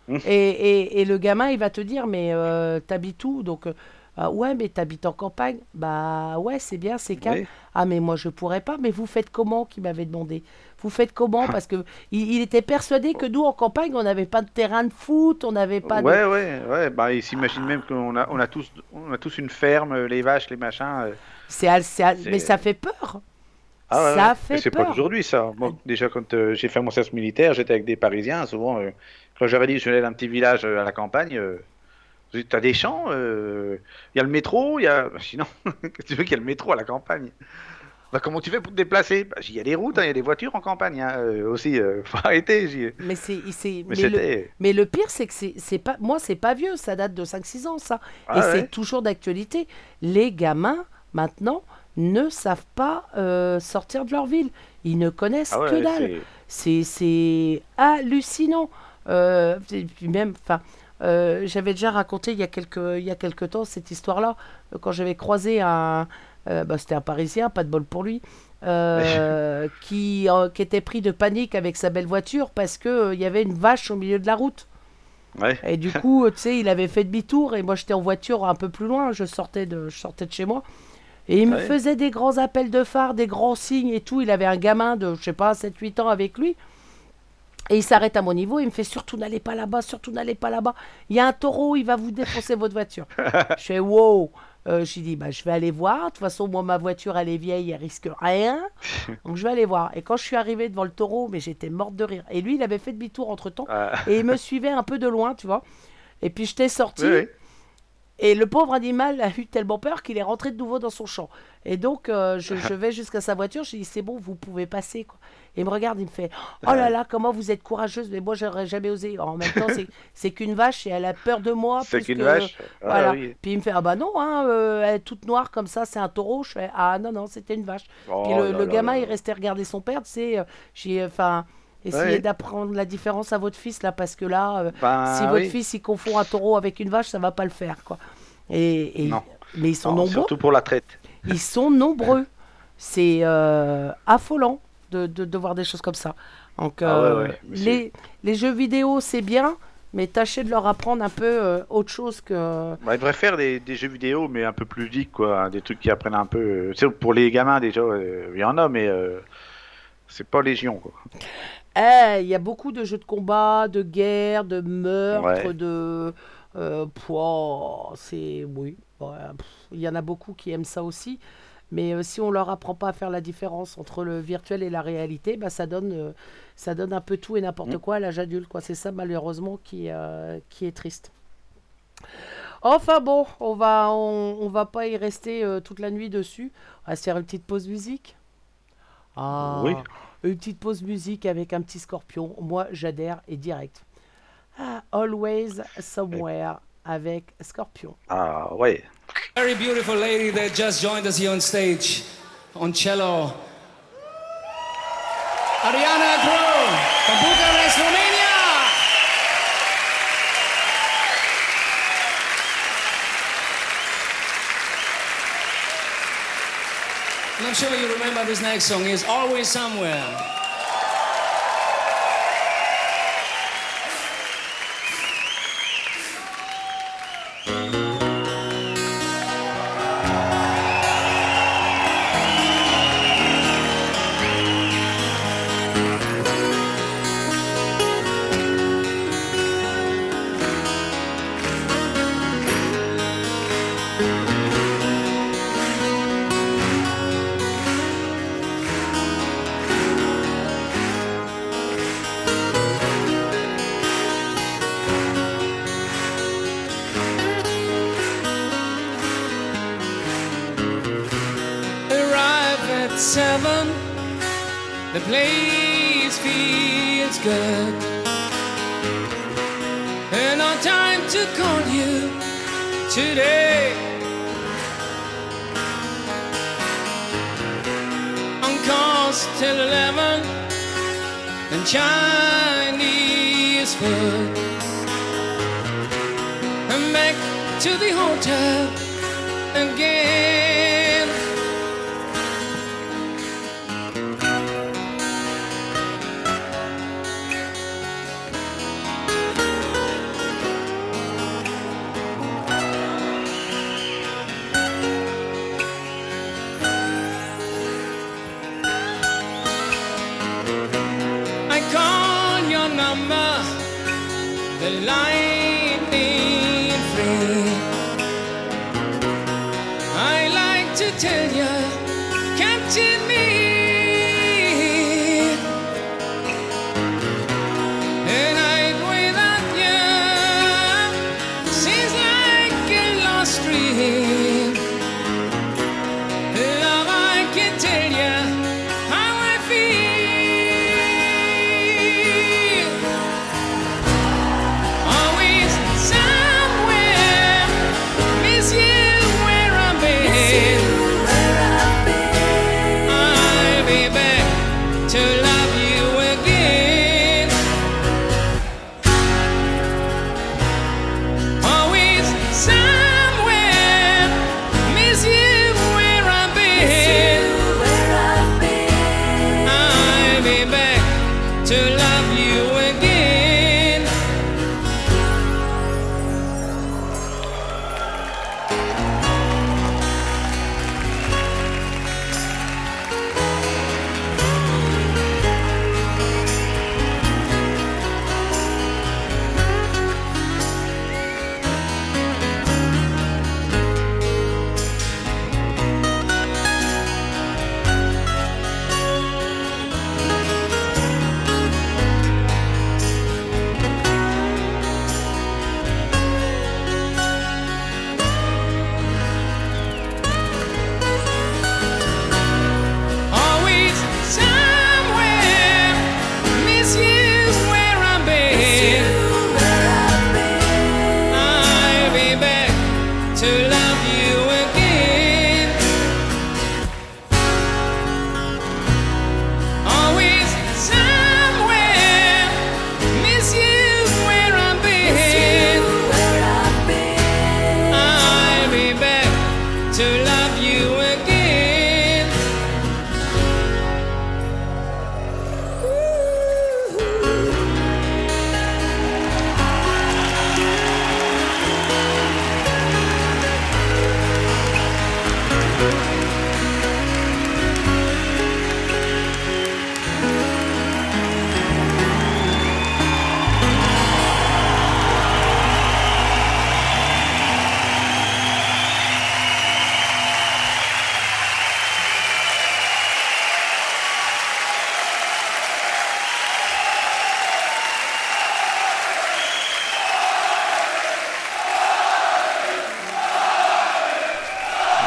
Mm. et, et, et le gamin, il va te dire, mais euh, t'habites où? Donc, euh, ah ouais, mais t'habites en campagne Bah ouais, c'est bien, c'est calme. Ouais. Ah, mais moi, je pourrais pas. Mais vous faites comment? Qui m'avait demandé. Vous faites comment? Parce que (laughs) il, il était persuadé que nous, en campagne, on n'avait pas de terrain de foot, on n'avait pas de... Ouais, ouais, ouais. Bah, il s'imagine même qu'on a, on a tous, on a tous une ferme, les vaches, les machins. C'est- Mais ça fait peur. Ah Ça fait Mais c'est pas d'aujourd'hui ça. Moi, déjà quand euh, j'ai fait mon service militaire, j'étais avec des Parisiens. Souvent, euh, quand j'avais dit que je venais d'un petit village euh, à la campagne, euh, T'as des champs, il y a le métro, il y a. Sinon, (laughs) qu'est-ce que tu veux qu'il y a le métro à la campagne? Bah, comment tu fais pour te déplacer? Bah, Il y a des routes, hein, il y a des voitures en campagne hein, euh, aussi. euh, (laughs) faut arrêter. Mais c'est, Mais, mais, le, c'était. mais le pire, c'est que c'est, c'est pas, moi, c'est pas vieux, ça date de 5-6 ans, ça. Ah Et ouais? c'est toujours d'actualité. Les gamins, maintenant, ne savent pas euh, sortir de leur ville. Ils ne connaissent Ah ouais, que dalle. c'est- hallucinant. Euh, même, enfin, euh, j'avais déjà raconté il y a quelques, il y a quelques temps cette histoire-là, quand j'avais croisé un, euh, bah, c'était un Parisien, pas de bol pour lui, (laughs) qui, qui était pris de panique avec sa belle voiture parce que euh, il y avait une vache au milieu de la route. Ouais. Et du (laughs) coup, tu sais, il avait fait demi-tour et moi j'étais en voiture un peu plus loin, je sortais de, je sortais de chez moi. Et il me Ouais. faisait des grands appels de phare, des grands signes et tout. Il avait un gamin de, je sais pas, 7-8 ans avec lui. Et il s'arrête à mon niveau, il me fait surtout n'allez pas là-bas, surtout n'allez pas là-bas. Il y a un taureau, il va vous défoncer votre voiture. (laughs) je fais wow. Euh, J'ai dit, bah, je vais aller voir. De toute façon, moi, ma voiture, elle est vieille, elle risque rien. (laughs) Donc, je vais aller voir. Et quand je suis arrivé devant le taureau, mais j'étais morte de rire. Et lui, il avait fait demi-tour entre temps. Ah, Et il me suivait un peu de loin, tu vois. Et puis, j'étais sorti. oui, oui. Et le pauvre animal a eu tellement peur qu'il est rentré de nouveau dans son champ. Et donc, euh, je, je vais jusqu'à sa voiture. Je lui dis, c'est bon, vous pouvez passer. Quoi. Et il me regarde, il me fait, oh là là, comment vous êtes courageuse. Mais moi, j'aurais jamais osé. En même temps, c'est- (laughs) qu'une vache et elle a peur de moi. C'est qu'une que- vache. Ah, Voilà. oui. Puis il me fait, ah bah non, hein, euh, elle est toute noire comme ça, c'est un taureau. Je fais, ah non, non, c'était une vache. Oh Puis le, là le là gamin, là il restait regarder son père, tu sais. euh, J'ai, enfin, essayé Ouais. d'apprendre la différence à votre fils, là, parce que là, euh, Ben, si votre oui. fils, il confond un taureau avec une vache, ça va pas le faire, quoi. Et, et- Non. mais ils sont Non, nombreux. surtout pour la traite. Ils sont nombreux. C'est euh, affolant de, de, de voir des choses comme ça. Donc, Ah ouais, euh, ouais, c'est- les, les jeux vidéo, c'est bien, mais tâchez de leur apprendre un peu euh, autre chose que. Bah, ils devraient faire des, des jeux vidéo, mais un peu plus ludiques, quoi. hein, Des trucs qui apprennent un peu. sais, pour les gamins, déjà, il y en a, mais c'est pas légion, quoi. Eh, il y a beaucoup de jeux de combat, de guerre, de meurtre, Ouais. de. Euh, c'est. Oui. ouais, pff, Il y en a beaucoup qui aiment ça aussi. Mais euh, si on leur apprend pas à faire la différence entre le virtuel et la réalité, bah, ça, donne, euh, ça donne un peu tout et n'importe Mm. quoi à l'âge adulte. quoi. C'est ça, malheureusement, qui, euh, qui est triste. Enfin bon, on va, on, on va pas y rester toute la nuit dessus. On va se faire une petite pause musique. Ah, Oui. Une petite pause musique avec un petit scorpion. Moi, j'adhère et direct. Ah, Always Somewhere avec Scorpion. Ah, ouais. Very beautiful lady that just joined us here on stage on cello. Ariana Crow from Bucharest, Romania. And I'm sure you remember this next song is Always Somewhere. Chinese food. And back to the hotel again.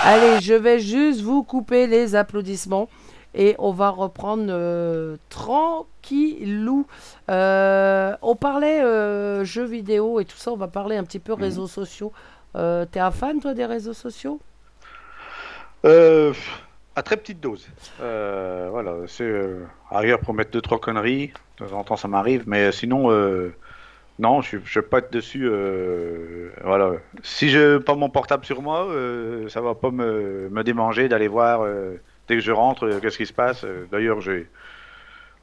Allez, je vais juste vous couper les applaudissements et on va reprendre euh, tranquillou. Euh, on parlait euh, jeux vidéo et tout ça, on va parler un petit peu réseaux sociaux. T'es un fan toi des réseaux sociaux? Euh, à très petite dose. Voilà, c'est arrière pour mettre deux trois conneries. De temps en temps, ça m'arrive, mais sinon, non, je je vais pas être dessus. euh, voilà, si je pas mon portable sur moi, euh, ça va pas me, me démanger d'aller voir euh, dès que je rentre qu'est-ce qui se passe. D'ailleurs, j'ai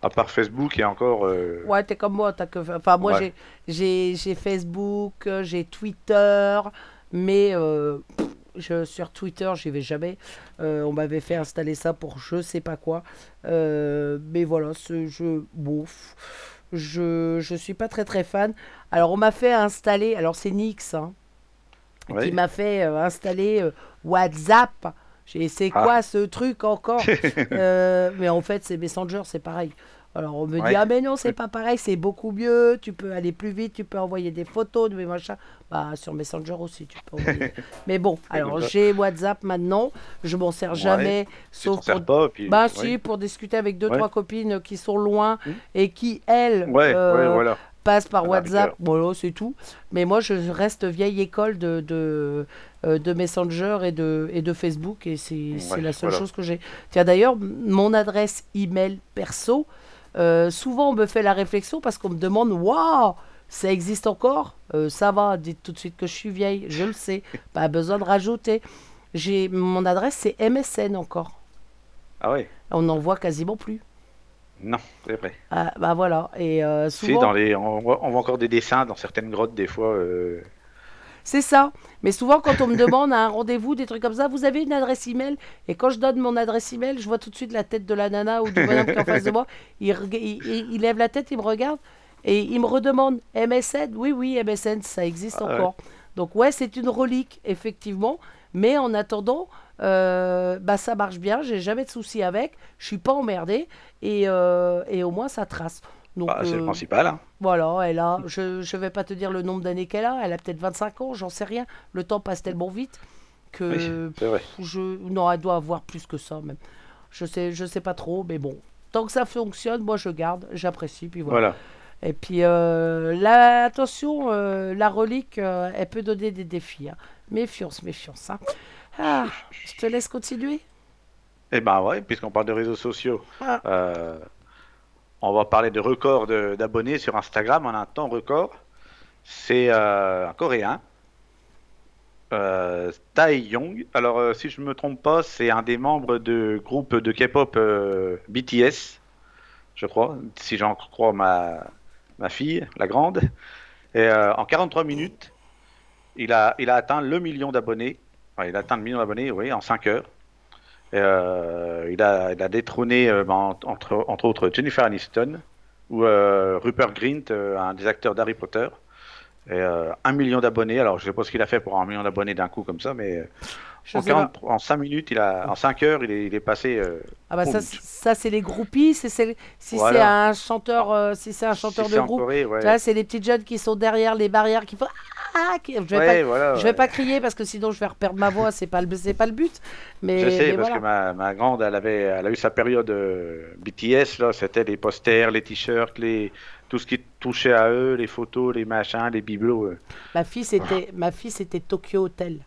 à part Facebook, il y a encore. Ouais, t'es comme moi. T'as que... Enfin, moi, Ouais. j'ai, Facebook, j'ai Twitter, mais pff, je, sur Twitter, j'y vais jamais. On m'avait fait installer ça pour je sais pas quoi. Mais voilà, ce jeu, bouf. Je, je suis pas très très fan. Alors, on m'a fait installer. Alors, c'est Nix, hein, qui m'a fait euh, installer euh, WhatsApp. J'ai c'est Ah. quoi ce truc encore (laughs) Euh, Mais en fait, c'est Messenger, c'est pareil. Alors on me dit ah mais non c'est pas pareil c'est beaucoup mieux tu peux aller plus vite tu peux envoyer des photos de mes machins bah sur Messenger aussi tu peux envoyer (laughs) mais bon alors j'ai WhatsApp maintenant je m'en sers Ouais. jamais sauf pour pas, puis- bah ouais. si pour discuter avec deux trois copines qui sont loin Mhm. et qui elles euh, ouais, voilà. passe par WhatsApp, voilà, c'est tout. Mais moi, je reste vieille école de, de, euh, de Messenger et de, et de Facebook, et c'est Ouais, la seule voilà. chose que j'ai. Tiens, d'ailleurs, mon adresse email perso, euh, souvent on me fait la réflexion parce qu'on me demande Waouh, ça existe encore? Euh, Ça va, dites tout de suite que je suis vieille, je le sais, pas besoin de rajouter. J'ai Mon adresse, c'est MSN encore. Ah ouais, On n'en voit quasiment plus. non, c'est vrai. Ah, bah voilà, et euh, Si, dans les, on voit, on voit encore des dessins dans certaines grottes des fois. C'est ça. Mais souvent, quand on me demande un rendez-vous, des trucs comme ça, vous avez une adresse email? Et quand je donne mon adresse email, je vois tout de suite la tête de la nana ou du bonhomme qui est en face de moi. Il, lève la tête, il me regarde et il me redemande MSN Oui, oui, MSN, ça existe Ah ouais. encore. Donc, ouais, c'est une relique, effectivement. Mais en attendant, euh, bah, ça marche bien. J'ai jamais de soucis avec. Je suis pas emmerdé. Et, euh, et au moins, ça trace. Donc, bah, c'est le euh, principal. hein. voilà, elle a, je ne vais pas te dire le nombre d'années qu'elle a, elle a peut-être 25 ans, j'en sais rien. Le temps passe tellement vite que Oui, c'est vrai. je, non, elle doit avoir plus que ça même. Je sais, je sais pas trop, mais bon. Tant que ça fonctionne, moi je garde, j'apprécie, puis voilà. Voilà. Et puis euh, là, attention, euh, la relique, elle peut donner des défis. hein. Méfiance, méfiance. hein. Ah, je te laisse continuer? Et ben ouais, puisqu'on parle de réseaux sociaux, Ah. euh, on va parler de record de- d'abonnés sur Instagram en un temps record. C'est euh, un Coréen, euh, Tae Young. Alors, euh, si je ne me trompe pas, c'est un des membres du groupe de K-pop euh, BTS, je crois, si j'en crois ma, ma fille, la grande. Et en 43 minutes, il a, il a atteint le million d'abonnés. Enfin, il a atteint le million d'abonnés, oui, en 5 heures. Euh, il, a, il a détrôné, euh, en- entre, entre autres, Jennifer Aniston ou euh, Rupert Grint, un des acteurs d'Harry Potter. Et un million d'abonnés. Alors, je sais pas ce qu'il a fait pour un million d'abonnés d'un coup comme ça, mais en, sais pas. 40 en 5 minutes, il a, en 5 heures, il est, il est passé. Ah bah ça, ça c'est les groupies, si c'est un chanteur, si c'est un chanteur si de groupe. Corée, ouais. C'est les petites jeunes qui sont derrière les barrières qui font je vais Ouais, pas voilà, je vais ouais. pas crier parce que sinon je vais perdre ma voix c'est pas le c'est pas le but mais, Je sais, mais parce voilà. que ma, ma grande, elle, avait, elle a eu sa période euh, BTS, là, c'était les posters, les t-shirts, les, tout ce qui touchait à eux, les photos, les machins, les bibelots. euh. ma fille c'était ma fille c'était Tokyo Hotel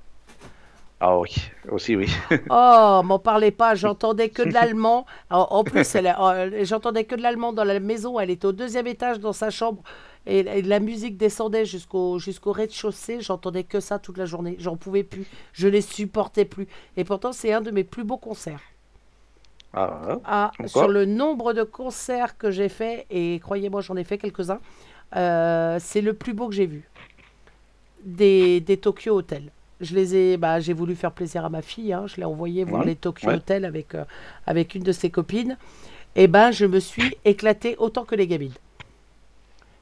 Ah oui, aussi oui. (laughs) oh m'en parlez pas j'entendais que de (laughs) l'allemand en, en plus elle euh, j'entendais que de l'allemand dans la maison elle était au deuxième étage dans sa chambre et, et la musique descendait jusqu'au jusqu'au rez-de-chaussée j'entendais que ça toute la journée j'en pouvais plus je les supportais plus et pourtant c'est un de mes plus beaux concerts Ah, ah. Ah, sur le nombre de concerts que j'ai fait, et croyez-moi, j'en ai fait quelques-uns, euh, c'est le plus beau que j'ai vu. Des, des Tokyo Hotel. Je les ai, bah, j'ai voulu faire plaisir à ma fille. hein. Je l'ai envoyé voir Ouais, les Tokyo ouais. Hotel avec, euh, avec une de ses copines. Et ben, je me suis éclatée autant que les gamines.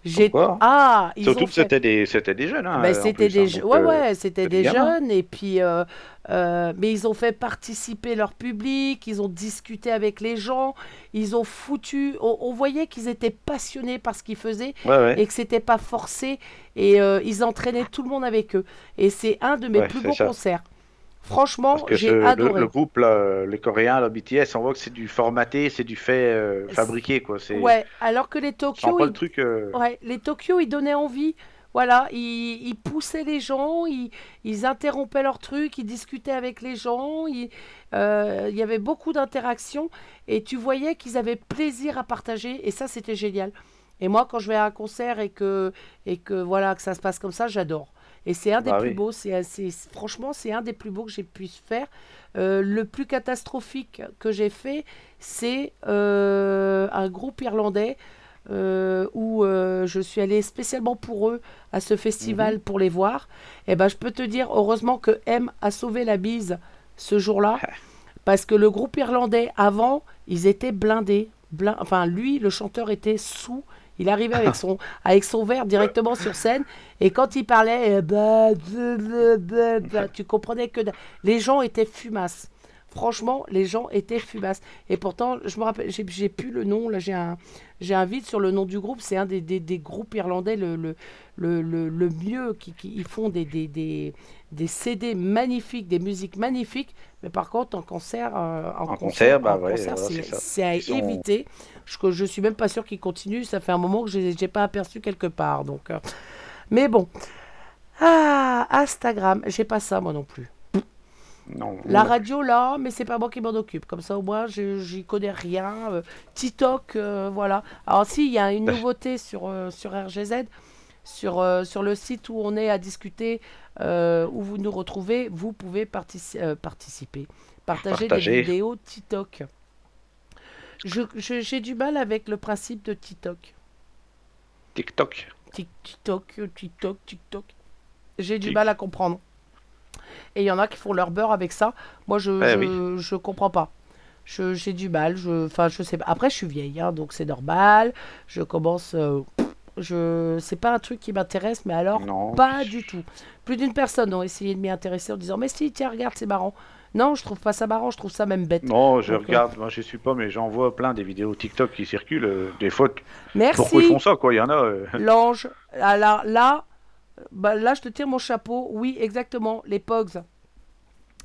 J'ai ah, ils Surtout ont que fait- c'était des, c'était des jeunes. Hein, c'était plus, des, ouais, euh, ouais, c'était des jeunes et puis, euh, euh, mais ils ont fait participer leur public, ils ont discuté avec les gens, ils ont foutu, on, on voyait qu'ils étaient passionnés par ce qu'ils faisaient Ouais, et que c'était pas forcé et euh, ils entraînaient tout le monde avec eux. Et c'est un de mes plus beaux ça. concerts. Franchement, j'ai ce- le, adoré. le groupe, là, les Coréens, le BTS, on voit que c'est du formaté, c'est du fait euh, fabriqué, quoi. C'est Ouais, alors que les Tokyo, ils- le truc. euh, Ouais, les Tokyo, ils donnaient envie. Voilà, ils, ils poussaient les gens, ils, ils interrompaient leurs trucs, ils discutaient avec les gens, ils- euh, il y avait beaucoup d'interactions et tu voyais qu'ils avaient plaisir à partager et ça, c'était génial. Et moi, quand je vais à un concert et que, et que voilà, que ça se passe comme ça, j'adore. Et c'est un des Bah plus beaux, c'est, franchement, c'est un des plus beaux que j'ai pu faire. Euh, le plus catastrophique que j'ai fait, c'est euh, un groupe irlandais euh, où je suis allée spécialement pour eux à ce festival pour les voir. Et ben, je peux te dire, heureusement que M a sauvé la bise ce jour-là, parce que le groupe irlandais avant, ils étaient blindés. Blin- Enfin, lui, le chanteur était sous. Il arrivait avec son, avec son verre directement sur scène et quand il parlait, euh, bah, bah, bah, tu comprenais que les gens étaient fumasses. Franchement, les gens étaient fumasses. Et pourtant, je me rappelle, j'ai j'ai plus le nom, là j'ai un, j'ai un vide sur le nom du groupe. C'est un des, des, des groupes irlandais le, le, le, le, le mieux, qui, qui ils font des, des, des, des CD magnifiques, des musiques magnifiques. Mais par contre, en concert, euh, en, En concert, bah ouais, c'est c'est ça. c'est à Ils sont- éviter. Je, je suis même pas sûr qu'ils continuent. Ça fait un moment que je n'ai pas aperçu quelque part. Donc, euh, mais bon. Ah, Instagram, j'ai pas ça moi non plus. Non, La radio là, mais c'est pas moi qui m'en occupe. Comme ça au moins, je- j'y connais rien. Euh, TikTok, euh, voilà. Alors si, il y a une nouveauté sur, euh, sur RGZ, sur, sur le site où on est à discuter, où vous nous retrouvez, vous pouvez partici- participer, partager Partager. des vidéos TikTok. J'ai du mal avec le principe de TikTok. TikTok. TikTok, TikTok, TikTok. J'ai du mal à comprendre. Et il y en a qui font leur beurre avec ça. Moi, je Eh je, oui. je comprends pas. Je- J'ai du mal. Je, enfin, je sais pas. Après, je suis vieille, hein, donc c'est normal. Je commence. euh, je, c'est pas un truc qui m'intéresse, mais alors Non. pas du tout. Plus d'une personne ont essayé de m'y intéresser en disant mais si, tiens, regarde, c'est marrant. Non, je trouve pas ça marrant. Je trouve ça même bête. Non, je Donc, euh, regarde, moi je suis pas, mais j'en vois plein des vidéos TikTok qui circulent. euh, Des fois, t- Merci. pourquoi ils font ça, quoi? Il y en a. euh, L'ange. Alors là, bah, là, je te tire mon chapeau. Oui, exactement. Les Pogs.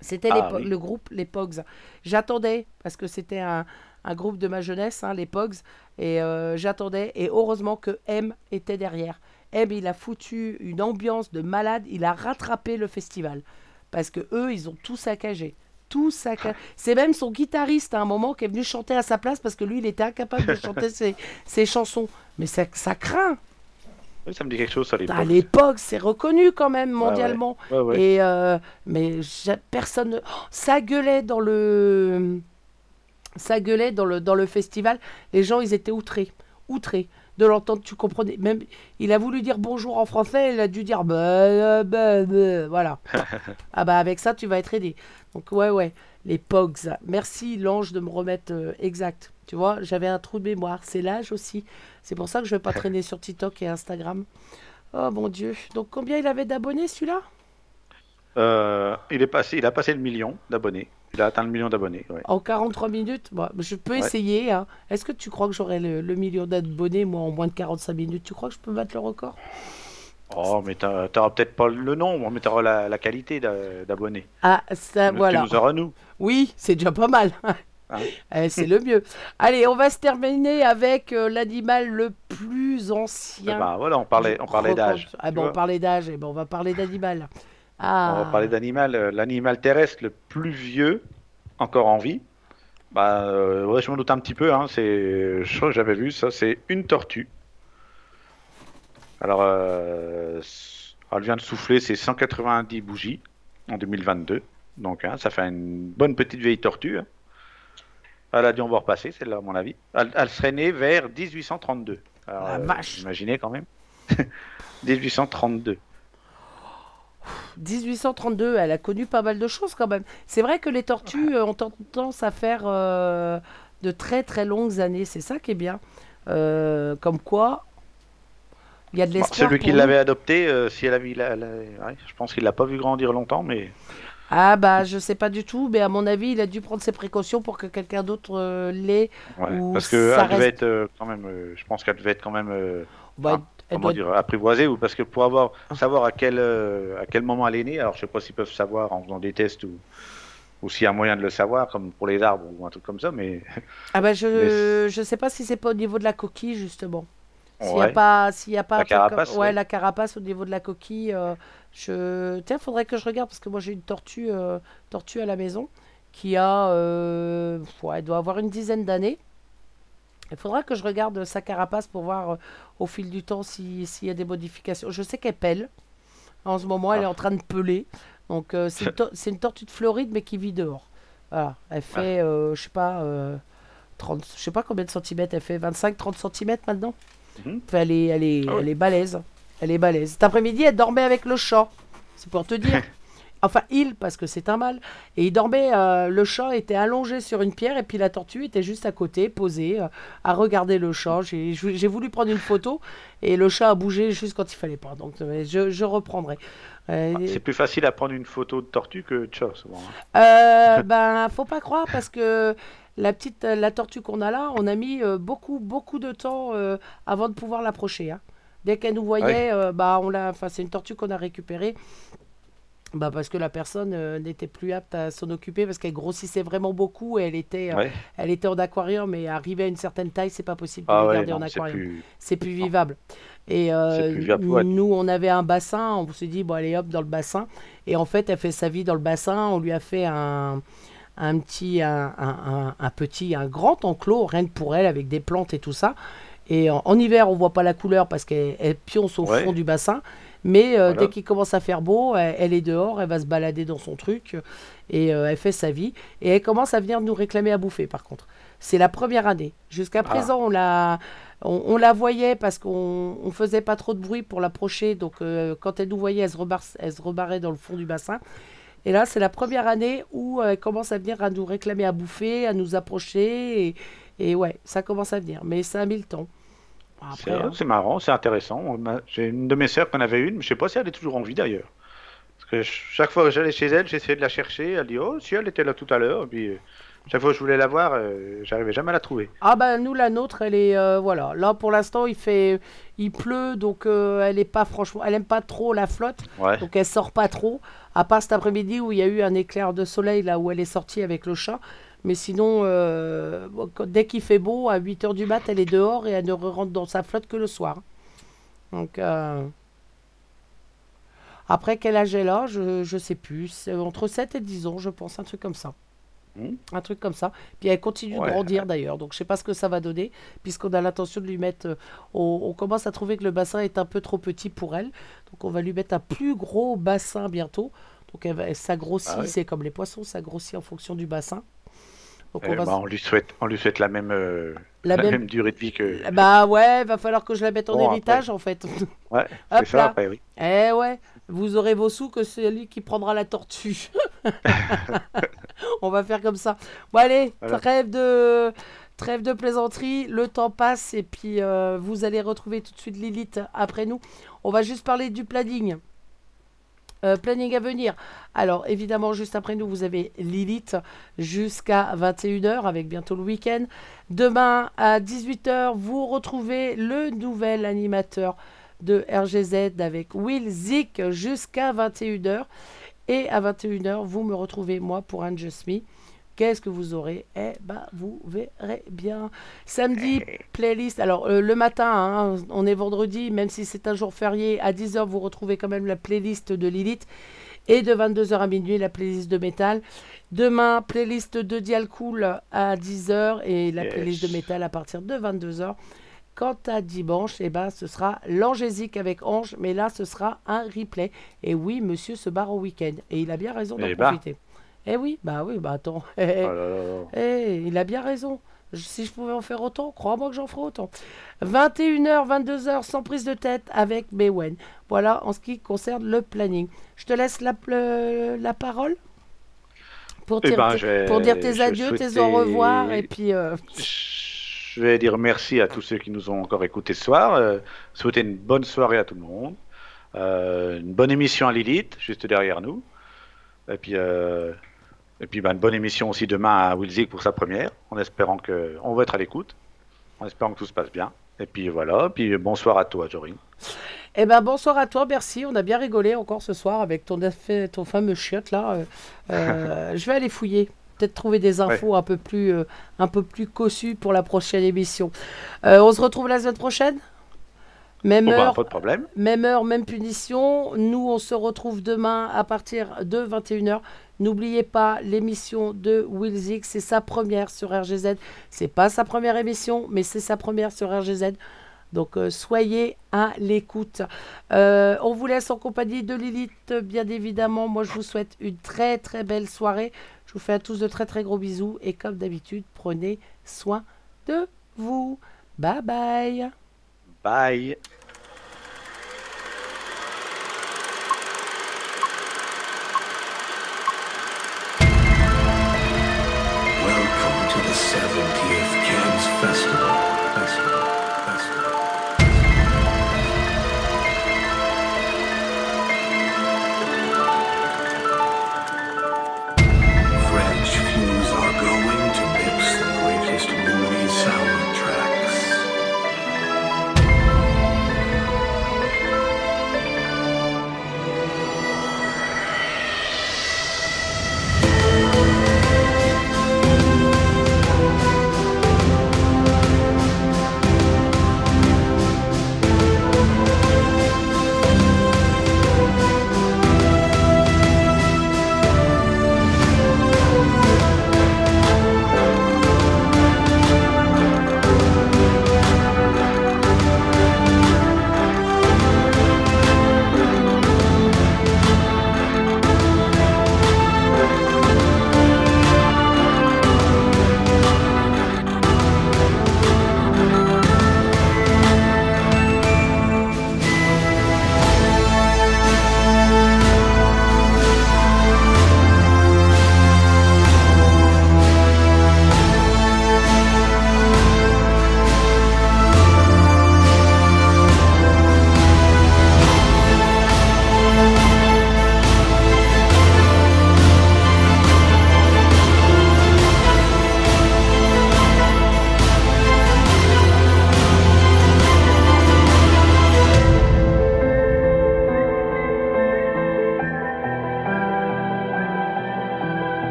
C'était Ah, oui. le groupe Les Pogs. J'attendais, parce que c'était un, un groupe de ma jeunesse, hein, les Pogs. Et euh, j'attendais. Et heureusement que M était derrière. M, il a foutu une ambiance de malade. Il a rattrapé le festival. Parce que eux, ils ont tout saccagé. Tout saccagé. C'est même son guitariste à un moment qui est venu chanter à sa place parce que lui, il était incapable de (laughs) chanter ses, ses chansons. Mais ça, ça craint. Oui, Ça me dit quelque chose, ça, les À l'époque, c'est reconnu quand même mondialement. Ouais, ouais. Et euh, mais personne, ne- Oh, ça gueulait dans le, ça gueulait dans le dans le festival. Les gens, ils étaient outrés, outrés de l'entendre. Tu comprenais même, il a voulu dire bonjour en français, il a dû dire bah, euh, bah, bah, voilà. (laughs) ah bah avec ça, tu vas être aidé. Donc ouais ouais, les Pogs. Merci l'ange de me remettre euh, exact. Tu vois, j'avais un trou de mémoire. C'est l'âge aussi. C'est pour ça que je vais pas (laughs) traîner sur TikTok et Instagram. Oh mon Dieu. Donc combien il avait d'abonnés celui-là? Euh, il, est passé, il a passé le million d'abonnés. Il a atteint le million d'abonnés. ouais. En 43 minutes? Bon, Je peux Ouais. essayer. hein. Est-ce que tu crois que j'aurai le, le million d'abonnés, moi, en moins de 45 minutes? Tu crois que je peux battre le record? Oh, mais t'auras peut-être pas le nombre, mais t'auras la, la qualité d'a- d'abonnés. Ah, ça, Tu voilà. nous auras nous. Oui, c'est déjà pas mal. (laughs) Hein Eh, c'est le mieux. Allez, on va se terminer avec euh, l'animal le plus Eh ancien. ben, voilà, on parlait, on parlait d'âge. Ah bon, on parlait d'âge. Eh ben, on va parler d'animal. Ah. On va parler d'animal. euh, L'animal terrestre le plus vieux encore en vie. Bah, euh, ouais, je m'en doute un petit peu. Hein, c'est, je crois que j'avais vu ça. C'est une tortue. Alors, euh, elle vient de souffler ses 190 bougies en 2022. Donc, hein, ça fait une bonne petite vieille tortue. hein. Elle a dû en voir passer, celle-là, à mon avis. Elle, elle serait née vers 1832. Alors, La euh, vache. Imaginez quand même. (laughs) 1832. 1832, elle a connu pas mal de choses quand même. C'est vrai que les tortues euh, ont tendance à faire euh, de très très longues années, c'est ça qui est bien. Euh, comme quoi, il y a de Bon, l'espoir. celui pour qui l'avait adopté, si elle a- ouais, je pense qu'il l'a pas vu grandir longtemps, mais Ah bah je sais pas du tout, mais à mon avis, il a dû prendre ses précautions pour que quelqu'un d'autre euh, l'ait. ouais, parce que ça elle devait être euh, quand même, euh, je pense qu'elle devait être quand même, Bah, Ah, elle comment doit- dire, apprivoisée, ou parce que pour avoir Ah. savoir à quel à quel moment elle est née, alors je sais pas s'ils peuvent savoir en faisant des tests ou ou s'il y a moyen de le savoir, comme pour les arbres ou un truc comme ça, mais Ah bah (laughs) je je sais pas si c'est pas au niveau de la coquille justement. S'il y a pas s'il y a pas La comme- carapace, ouais, ouais. la carapace au niveau de la coquille euh, je tiens faudrait que je regarde parce que moi j'ai une tortue euh, tortue à la maison qui a euh, ouais, elle doit avoir une dizaine d'années. Il faudra que je regarde sa carapace pour voir au fil du temps si- s'il y a des modifications. Je sais qu'elle pèle. En ce moment, elle est Ah. en train de peler. Donc, c'est une, (laughs) une tortue de Floride, mais qui vit dehors. Voilà. Elle fait, euh, je sais pas, 30, je sais pas combien de centimètres. Elle fait 25-30 centimètres maintenant. Mhm. Elle, est, elle, est, Ah ouais. elle est balèze. Elle est balèze. Cet après-midi, elle dormait avec le chat. C'est pour te dire. (laughs) Enfin, il, parce que c'est un mâle. Et il dormait, euh, le chat était allongé sur une pierre et puis la tortue était juste à côté, posée, euh, à regarder le chat. J'ai voulu prendre une photo et le chat a bougé juste quand il fallait pas. Donc, je, je reprendrai. Euh, c'est plus facile à prendre une photo de tortue que de chat, souvent. hein. ben, faut pas croire parce que la petite, euh, la tortue qu'on a là, on a mis euh, beaucoup, beaucoup de temps euh, avant de pouvoir l'approcher. hein. Dès qu'elle nous voyait, euh, bah, on l'a. Enfin, c'est une tortue qu'on a récupérée. Bah parce que la personne euh, n'était plus apte à s'en occuper parce qu'elle grossissait vraiment beaucoup et elle était, euh, Ouais. elle était en aquarium et arrivée à une certaine taille, c'est pas possible de Ah la garder en non, aquarium c'est plus vivable. Et euh, plus ouais. nous, on avait un bassin, on s'est dit, bon, allez hop, dans le bassin. Et en fait, elle fait sa vie dans le bassin. On lui a fait un, un petit, un, un- petit, un grand enclos, rien que pour elle, avec des plantes et tout ça. Et en, en hiver, on voit pas la couleur parce qu'elle elle pionce au Ouais. fond du bassin. Mais euh, Voilà. dès qu'il commence à faire beau, elle, elle est dehors, elle va se balader dans son truc et euh, elle fait sa vie. Et elle commence à venir nous réclamer à bouffer, par contre. C'est la première année. Jusqu'à présent, on la, on, on la voyait parce qu'on on faisait pas trop de bruit pour l'approcher. Donc, euh, quand elle nous voyait, elle se, rebar- elle se rebarrait dans le fond du bassin. Et là, c'est la première année où euh, elle commence à venir à nous réclamer à bouffer, à nous approcher. Et, et ouais, ça commence à venir. Mais ça a mis le temps. C'est hein. marrant, c'est intéressant. J'ai une de mes sœurs qui en avait une, mais je sais pas si elle est toujours en vie d'ailleurs. Parce que ch- chaque fois que j'allais chez elle, j'essayais de la chercher. Elle dit Oh, si elle était là tout à l'heure. Et puis euh, chaque fois que je voulais la voir, euh, j'arrivais jamais à la trouver. Ah bah nous la nôtre elle est euh, voilà là pour l'instant il fait il pleut donc euh, elle est pas franchement elle aime pas trop la flotte Ouais. donc elle sort pas trop à part cet après-midi où il y a eu un éclair de soleil là où elle est sortie avec le chat. Mais sinon euh, dès qu'il fait beau à 8h du mat elle est dehors et elle ne rentre dans sa flotte que le soir. Donc euh, après quel âge elle a? Je, je sais plus. Entre 7 et 10 ans je pense un truc comme ça Un truc comme ça. Puis elle continue Ouais. de grandir d'ailleurs, donc je sais pas ce que ça va donner, puisqu'on a l'intention de lui mettre. euh, on, on commence à trouver que le bassin est un peu trop petit pour elle, donc on va lui mettre un plus gros bassin bientôt. Donc elle, elle s'agrossit, Ah c'est comme les poissons, ça grossit en fonction du bassin. Donc Eh on va. ben, on lui souhaite, on lui souhaite la même, euh, La la, même- même... durée de vie que. Bah ouais, va falloir que je la mette en Bon, après. héritage en fait. Ouais, (laughs) c'est ça après, oui. Eh ouais, vous aurez vos sous que c'est lui qui prendra la tortue. (laughs) On va faire comme ça. Bon allez, Voilà. trêve de trêve de plaisanterie, le temps passe et puis euh, vous allez retrouver tout de suite Lilith après nous. On va juste parler du planning. Euh, planning à venir. Alors évidemment, juste après nous, vous avez Lilith jusqu'à 21h avec bientôt le week-end. Demain à 18h, vous retrouvez le nouvel animateur de RGZ avec Will Zick jusqu'à 21h. Et à 21h, vous me retrouvez moi pour un Just Me. Qu'est-ce que vous aurez? Eh ben, vous verrez bien. Samedi, playlist. Alors, euh, le matin, hein, on est vendredi, même si c'est un jour férié, à 10h, vous retrouvez quand même la playlist de Lilith. Et de 22h à minuit, la playlist de métal. Demain, playlist de Dial Cool à 10h et la Yes. playlist de métal à partir de 22h. Quant à dimanche, eh ben, ce sera l'Angésique avec Ange, mais là, ce sera un replay. Et oui, monsieur se barre au week-end. Et il a bien raison d'en Eh ben. profiter. Eh oui, bah oui, bah attends. Oh là là là. (laughs) Eh, il a bien raison. Je- Si je pouvais en faire autant, crois-moi que j'en ferais autant. 21h, 22h, sans prise de tête avec Mewen. Voilà en ce qui concerne le planning. Je te laisse la, le- la parole pour, Eh dire ben, tes- je vais- pour dire tes adieux, tes au revoir et puis euh, Je vais dire merci à tous ceux qui nous ont encore écoutés ce soir. euh, souhaiter une bonne soirée à tout le monde. euh, une bonne émission à Lilith, juste derrière nous. Et puis, euh, et puis bah, une bonne émission aussi demain à Wilzig pour sa première, en espérant que on va être à l'écoute, en espérant que tout se passe bien. Et puis voilà, puis bonsoir à toi, Jorine. Eh ben bonsoir à toi, merci. On a bien rigolé encore ce soir avec ton, ton fameux chiotte là. (laughs) Je vais aller fouiller, peut-être trouver des infos un peu plus euh, un peu plus cossues pour la prochaine émission. Euh, on se retrouve la semaine prochaine? Même bah, heure, pas de problème. même heure, même punition. Nous, on se retrouve demain à partir de 21h. N'oubliez pas l'émission de Wilzik, c'est sa première sur RGZ. C'est pas sa première émission, mais c'est sa première sur RGZ. Donc euh, soyez à l'écoute. Euh, on vous laisse en compagnie de Lilith, bien évidemment. Moi, je vous souhaite une très très belle soirée. Je vous fais à tous de très très gros bisous. Et comme d'habitude, prenez soin de vous. Bye bye. Bye.